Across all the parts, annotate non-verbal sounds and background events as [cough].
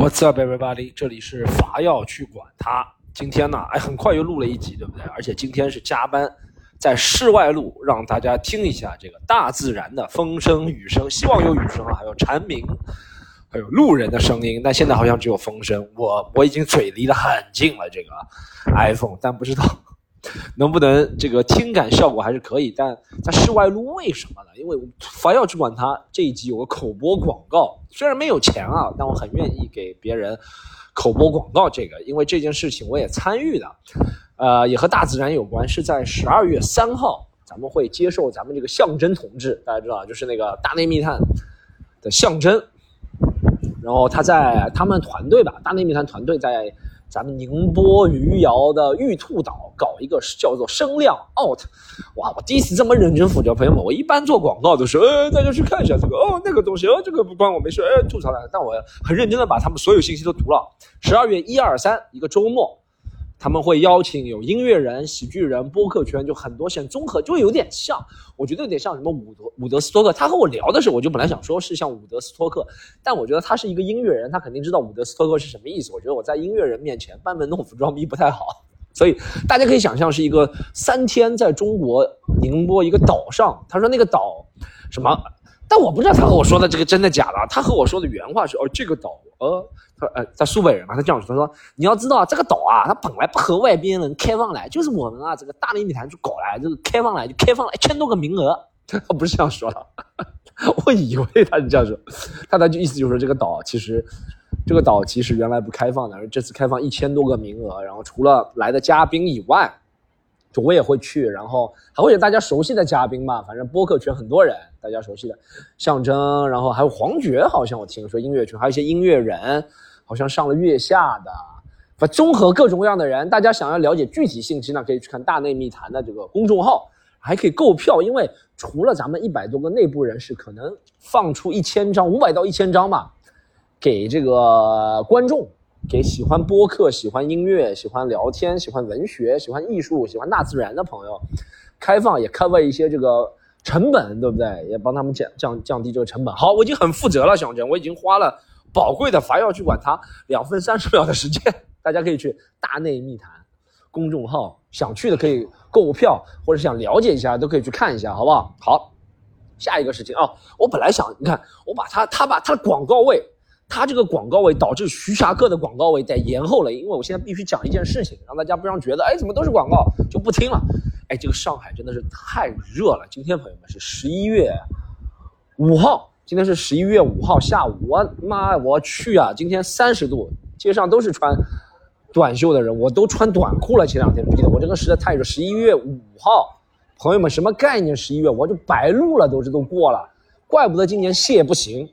What's up, everybody？这里是伐要去管他。今天呢，哎，很快又录了一集，对不对？而且今天是加班，在室外录，让大家听一下这个大自然的风声、雨声，希望有雨声啊，还有蝉鸣，还有路人的声音。但现在好像只有风声。我我已经嘴离得很近了，这个 iPhone，但不知道。[laughs] 能不能这个听感效果还是可以，但在室外录为什么呢？因为凡要去管它这一集有个口播广告，虽然没有钱啊，但我很愿意给别人口播广告。这个因为这件事情我也参与的，呃，也和大自然有关。是在十二月三号，咱们会接受咱们这个象征同志，大家知道，就是那个大内密探的象征。然后他在他们团队吧，大内密探团队在。咱们宁波余姚的玉兔岛搞一个叫做声量 out，哇！我第一次这么认真负责，朋友们，我一般做广告都是，呃，大家去看一下这个，哦，那个东西，哦，这个不关我没事，哎，吐槽了。但我很认真的把他们所有信息都读了。十二月一二三一个周末。他们会邀请有音乐人、喜剧人、播客圈，就很多线综合，就有点像，我觉得有点像什么伍德伍德斯托克。他和我聊的时候，我就本来想说是像伍德斯托克，但我觉得他是一个音乐人，他肯定知道伍德斯托克是什么意思。我觉得我在音乐人面前班门弄斧装逼不太好，[laughs] 所以大家可以想象是一个三天在中国宁波一个岛上，他说那个岛什么。但我不知道他和我说的这个真的假的。他和我说的原话是：哦，这个岛，呃，他呃，他苏北人嘛，他这样说，他说你要知道这个岛啊，它本来不和外边人开放来，就是我们啊这个大内密谈就搞来，这个开放来就开放了一千多个名额。[laughs] 他不是这样说的，[laughs] 我以为他是这样说，他的意思就是说这个岛其实，这个岛其实原来不开放的，而这次开放一千多个名额，然后除了来的嘉宾以外。就我也会去，然后还会有大家熟悉的嘉宾嘛，反正播客圈很多人，大家熟悉的象征，然后还有黄觉，好像我听说音乐圈还有一些音乐人，好像上了月下的，反综合各种各样的人，大家想要了解具体信息呢，可以去看大内密谈的这个公众号，还可以购票，因为除了咱们一百多个内部人士，可能放出一千张，五百到一千张嘛，给这个观众。给喜欢播客、喜欢音乐、喜欢聊天、喜欢文学、喜欢艺术、喜欢大自然的朋友，开放也 cover 一些这个成本，对不对？也帮他们降降降低这个成本。好，我已经很负责了，小郑，我已经花了宝贵的伐要去管他两分三十秒的时间，大家可以去大内密谈公众号，想去的可以购票，或者想了解一下都可以去看一下，好不好？好，下一个事情啊，我本来想，你看，我把他他把他的广告位。他这个广告位导致徐霞客的广告位在延后了，因为我现在必须讲一件事情，让大家不让觉得，哎，怎么都是广告就不听了。哎，这个上海真的是太热了。今天朋友们是十一月五号，今天是十一月五号下午，我妈，我去啊！今天三十度，街上都是穿短袖的人，我都穿短裤了。前两天不记得，我这个实在太热。十一月五号，朋友们什么概念？十一月我就白录了，都是都过了，怪不得今年蟹不行。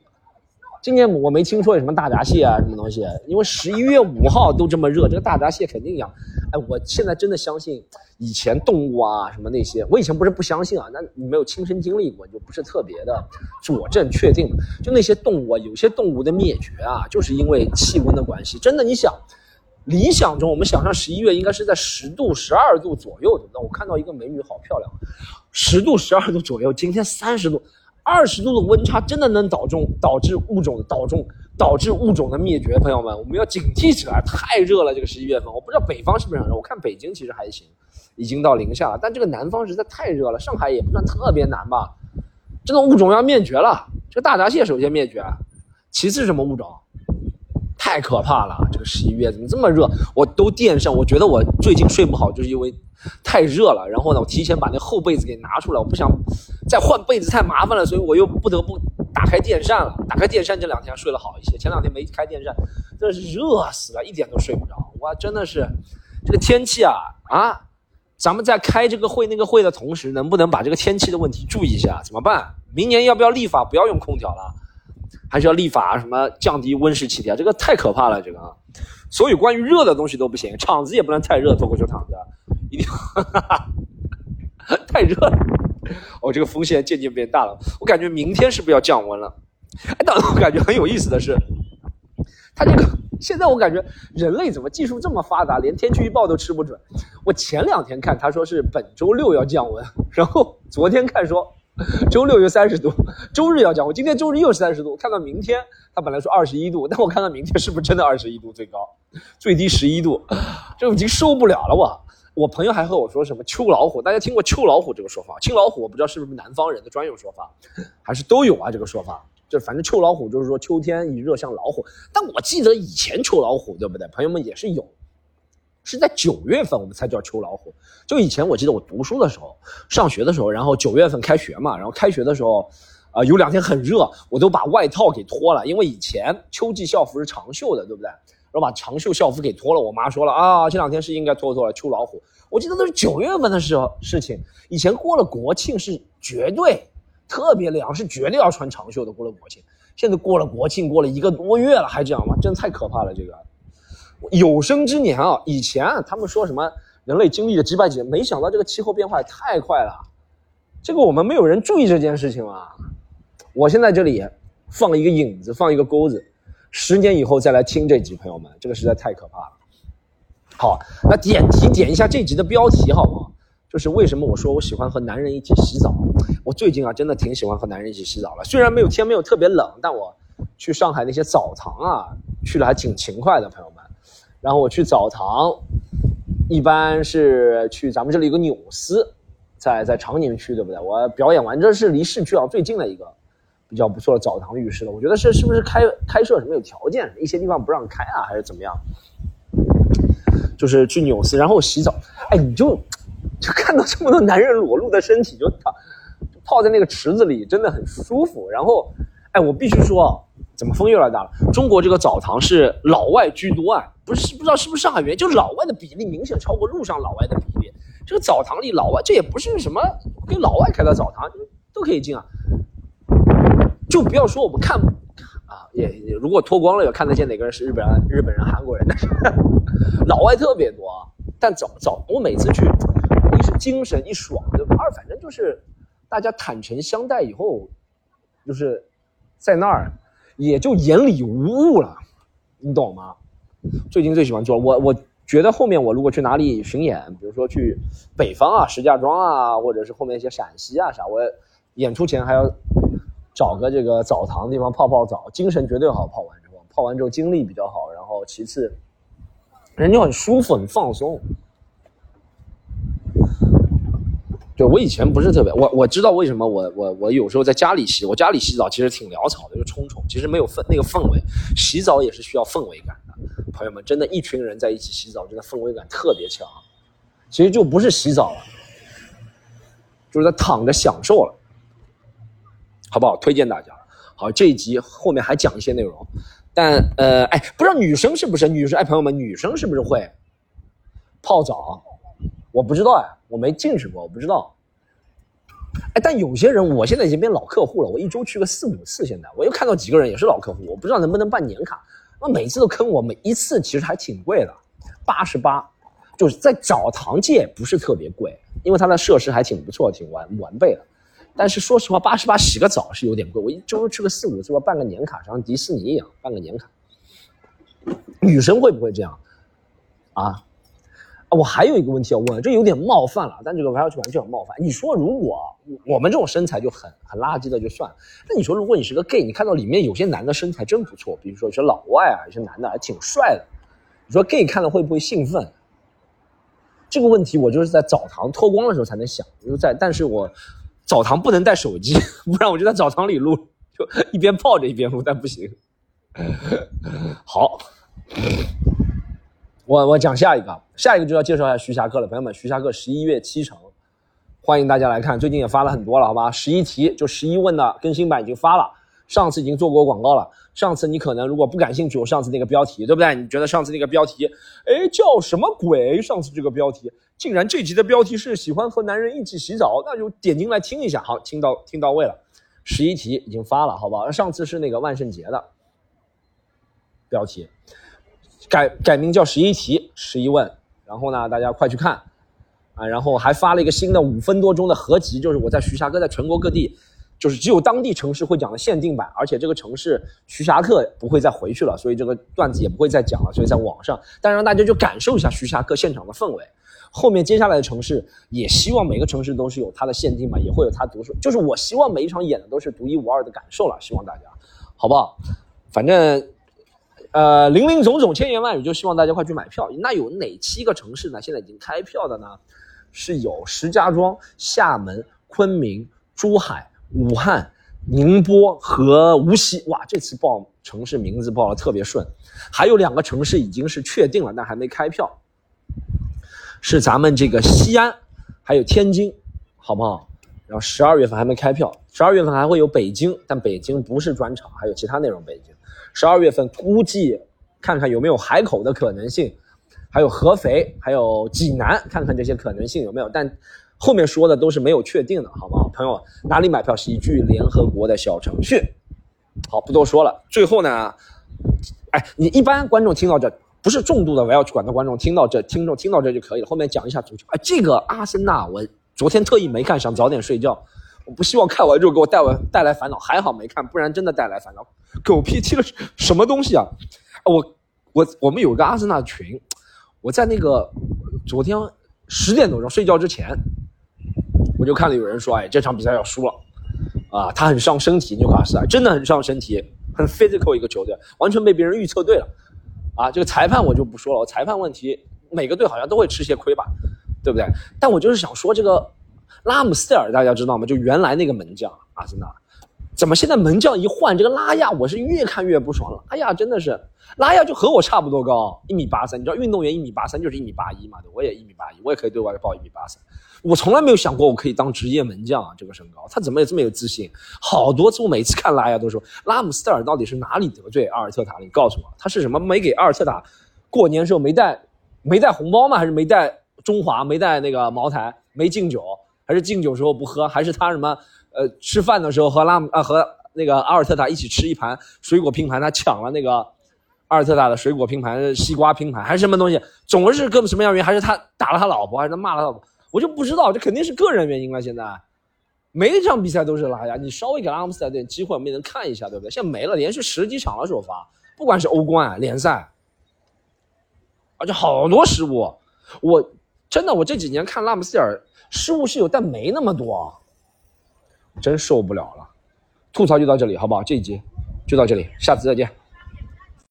今年我没听说有什么大闸蟹啊，什么东西？因为十一月五号都这么热，这个大闸蟹肯定养。哎，我现在真的相信以前动物啊什么那些，我以前不是不相信啊，那你没有亲身经历过，就不是特别的佐证确定。就那些动物，啊，有些动物的灭绝啊，就是因为气温的关系。真的，你想，理想中我们想象十一月应该是在十度、十二度左右的。那我看到一个美女好漂亮，十度、十二度左右，今天三十度。二十度的温差真的能导致导致物种导中导致物种的灭绝，朋友们，我们要警惕起来！太热了，这个十一月份，我不知道北方是不是很热，我看北京其实还行，已经到零下了，但这个南方实在太热了，上海也不算特别难吧？这种物种要灭绝了，这个大闸蟹首先灭绝，其次什么物种？太可怕了！这个十一月怎么这么热？我都垫上，我觉得我最近睡不好，就是因为。太热了，然后呢，我提前把那厚被子给拿出来，我不想再换被子太麻烦了，所以我又不得不打开电扇了。打开电扇这两天睡得好一些，前两天没开电扇，真的是热死了，一点都睡不着。哇，真的是这个天气啊啊！咱们在开这个会那个会的同时，能不能把这个天气的问题注意一下？怎么办？明年要不要立法不要用空调了？还是要立法什么降低温室气体啊？这个太可怕了，这个啊。所以关于热的东西都不行，场子也不能太热，脱口秀场子。一定要哈哈太热了，哦，这个风险渐渐变大了。我感觉明天是不是要降温了？哎，但我感觉很有意思的是，它这个现在我感觉人类怎么技术这么发达，连天气预报都吃不准。我前两天看他说是本周六要降温，然后昨天看说周六又三十度，周日要降温，今天周日又三十度，看到明天，他本来说二十一度，但我看到明天是不是真的二十一度最高，最低十一度，这已经受不了了我。我朋友还和我说什么秋老虎，大家听过秋老虎这个说法？秋老虎我不知道是不是南方人的专用说法，还是都有啊这个说法。就反正秋老虎就是说秋天一热像老虎，但我记得以前秋老虎对不对？朋友们也是有，是在九月份我们才叫秋老虎。就以前我记得我读书的时候，上学的时候，然后九月份开学嘛，然后开学的时候，啊有两天很热，我都把外套给脱了，因为以前秋季校服是长袖的，对不对？然后把长袖校服给脱了，我妈说了啊，这两天是应该脱脱了。秋老虎，我记得都是九月份的时候事情。以前过了国庆是绝对特别凉，是绝对要穿长袖的。过了国庆，现在过了国庆，过了一个多月了还这样吗？真太可怕了！这个有生之年啊，以前他们说什么人类经历了几百几年，没想到这个气候变化也太快了。这个我们没有人注意这件事情啊？我现在这里放一个影子，放一个钩子。十年以后再来听这集，朋友们，这个实在太可怕了。好，那点题点一下这集的标题好不好？就是为什么我说我喜欢和男人一起洗澡？我最近啊，真的挺喜欢和男人一起洗澡了。虽然没有天没有特别冷，但我去上海那些澡堂啊，去的还挺勤快的，朋友们。然后我去澡堂，一般是去咱们这里有个纽斯，在在长宁区，对不对？我表演完，这是离市区啊最近的一个。比较不错的澡堂浴室了，我觉得是是不是开开设什么有条件，一些地方不让开啊，还是怎么样？就是去纽斯，然后洗澡，哎，你就就看到这么多男人裸露的身体，就泡泡在那个池子里，真的很舒服。然后，哎，我必须说，怎么风越来越大了？中国这个澡堂是老外居多啊，不是不知道是不是上海原因，就老外的比例明显超过路上老外的比例。这个澡堂里老外，这也不是什么给老外开的澡堂，都可以进啊。就不要说我们看啊，也如果脱光了也看得见哪个人是日本人、日本人、韩国人。的 [laughs] 老外特别多，但早早我每次去，一是精神一爽，对吧？二反正就是大家坦诚相待以后，就是在那儿也就眼里无物了，你懂吗？最近最喜欢做我，我觉得后面我如果去哪里巡演，比如说去北方啊、石家庄啊，或者是后面一些陕西啊啥，我演出前还要。找个这个澡堂地方泡泡澡，精神绝对好。泡完之后，泡完之后精力比较好。然后其次，人就很舒服、很放松。对我以前不是特别，我我知道为什么我我我有时候在家里洗，我家里洗澡其实挺潦草的，就冲冲，其实没有氛那个氛围。洗澡也是需要氛围感的，朋友们，真的，一群人在一起洗澡，真的氛围感特别强。其实就不是洗澡了，就是在躺着享受了。好不好？推荐大家。好，这一集后面还讲一些内容，但呃，哎，不知道女生是不是女生？哎，朋友们，女生是不是会泡澡？我不知道哎，我没进去过，我不知道。哎，但有些人，我现在已经变老客户了，我一周去个四五次。现在我又看到几个人也是老客户，我不知道能不能办年卡。那每次都坑我，每一次其实还挺贵的，八十八，就是在澡堂界不是特别贵，因为它的设施还挺不错，挺完完备的。但是说实话，八十八洗个澡是有点贵。我一周去个四五次，我办个年卡，像迪士尼一样办个年卡。女生会不会这样？啊？我还有一个问题要问，这有点冒犯了，但这个玩笑去玩就很冒犯。你说如果我们这种身材就很很垃圾的就算，那你说如果你是个 gay，你看到里面有些男的身材真不错，比如说有些老外啊，有些男的还挺帅的，你说 gay 看了会不会兴奋？这个问题我就是在澡堂脱光的时候才能想，就在，但是我。澡堂不能带手机，[laughs] 不然我就在澡堂里录，就一边泡着一边录，但不行。好，我我讲下一个，下一个就要介绍一下徐霞客了，朋友们，徐霞客十一月七成，欢迎大家来看，最近也发了很多了，好吧？十一题就十一问的更新版已经发了，上次已经做过广告了，上次你可能如果不感兴趣，我上次那个标题对不对？你觉得上次那个标题，哎，叫什么鬼？上次这个标题。竟然这集的标题是喜欢和男人一起洗澡，那就点进来听一下。好，听到听到位了。十一题已经发了，好不好？上次是那个万圣节的标题，改改名叫十一题十一问。然后呢，大家快去看啊！然后还发了一个新的五分多钟的合集，就是我在徐霞哥在全国各地就是只有当地城市会讲的限定版，而且这个城市徐霞客不会再回去了，所以这个段子也不会再讲了，所以在网上，但让大家就感受一下徐霞客现场的氛围。后面接下来的城市也希望每个城市都是有它的限定版，也会有它独属，就是我希望每一场演的都是独一无二的感受了，希望大家好不好？反正。呃，林林总总，千言万语，就希望大家快去买票。那有哪七个城市呢？现在已经开票的呢？是有石家庄、厦门、昆明、珠海、武汉、宁波和无锡。哇，这次报城市名字报的特别顺。还有两个城市已经是确定了，但还没开票，是咱们这个西安，还有天津，好不好？然后十二月份还没开票，十二月份还会有北京，但北京不是专场，还有其他内容。北京。十二月份估计看看有没有海口的可能性，还有合肥，还有济南，看看这些可能性有没有。但后面说的都是没有确定的，好不好？朋友哪里买票？喜剧联合国的小程序。好，不多说了。最后呢，哎，你一般观众听到这，不是重度的我要去管的观众听到这，听众听到这就可以了。后面讲一下足球。哎，这个阿森纳，我昨天特意没看，想早点睡觉。我不希望看完之后给我带完带来烦恼，还好没看，不然真的带来烦恼。狗屁踢了什么东西啊！我我我们有个阿森纳群，我在那个昨天十点多钟睡觉之前，我就看了有人说，哎，这场比赛要输了，啊，他很伤身体，纽卡斯尔真的很伤身体，很 physical 一个球队，完全被别人预测对了，啊，这个裁判我就不说了，裁判问题每个队好像都会吃些亏吧，对不对？但我就是想说这个。拉姆斯尔大家知道吗？就原来那个门将阿森纳，怎么现在门将一换，这个拉亚我是越看越不爽了。哎呀，真的是拉亚就和我差不多高，一米八三。你知道运动员一米八三就是一米八一嘛？对，我也一米八一，我也可以对外报一米八三。我从来没有想过我可以当职业门将啊，这个身高，他怎么也这么有自信？好多次我每次看拉亚都说，拉姆斯尔到底是哪里得罪阿尔特塔了？你告诉我，他是什么没给阿尔特塔过年时候没带没带红包吗？还是没带中华没带那个茅台没敬酒？还是敬酒时候不喝，还是他什么？呃，吃饭的时候和拉姆啊和那个阿尔特塔一起吃一盘水果拼盘，他抢了那个阿尔特塔的水果拼盘、西瓜拼盘，还是什么东西？总是个什么样原因？还是他打了他老婆，还是他骂了他老婆？我就不知道，这肯定是个人原因了。现在每一场比赛都是拉呀，你稍微给拉姆斯点机会，我们也能看一下，对不对？现在没了，连续十几场了首发，不管是欧冠、联赛，而且好多失误。我真的，我这几年看拉姆斯尔。失误是有，但没那么多，真受不了了。吐槽就到这里，好不好？这一集就到这里，下次再见。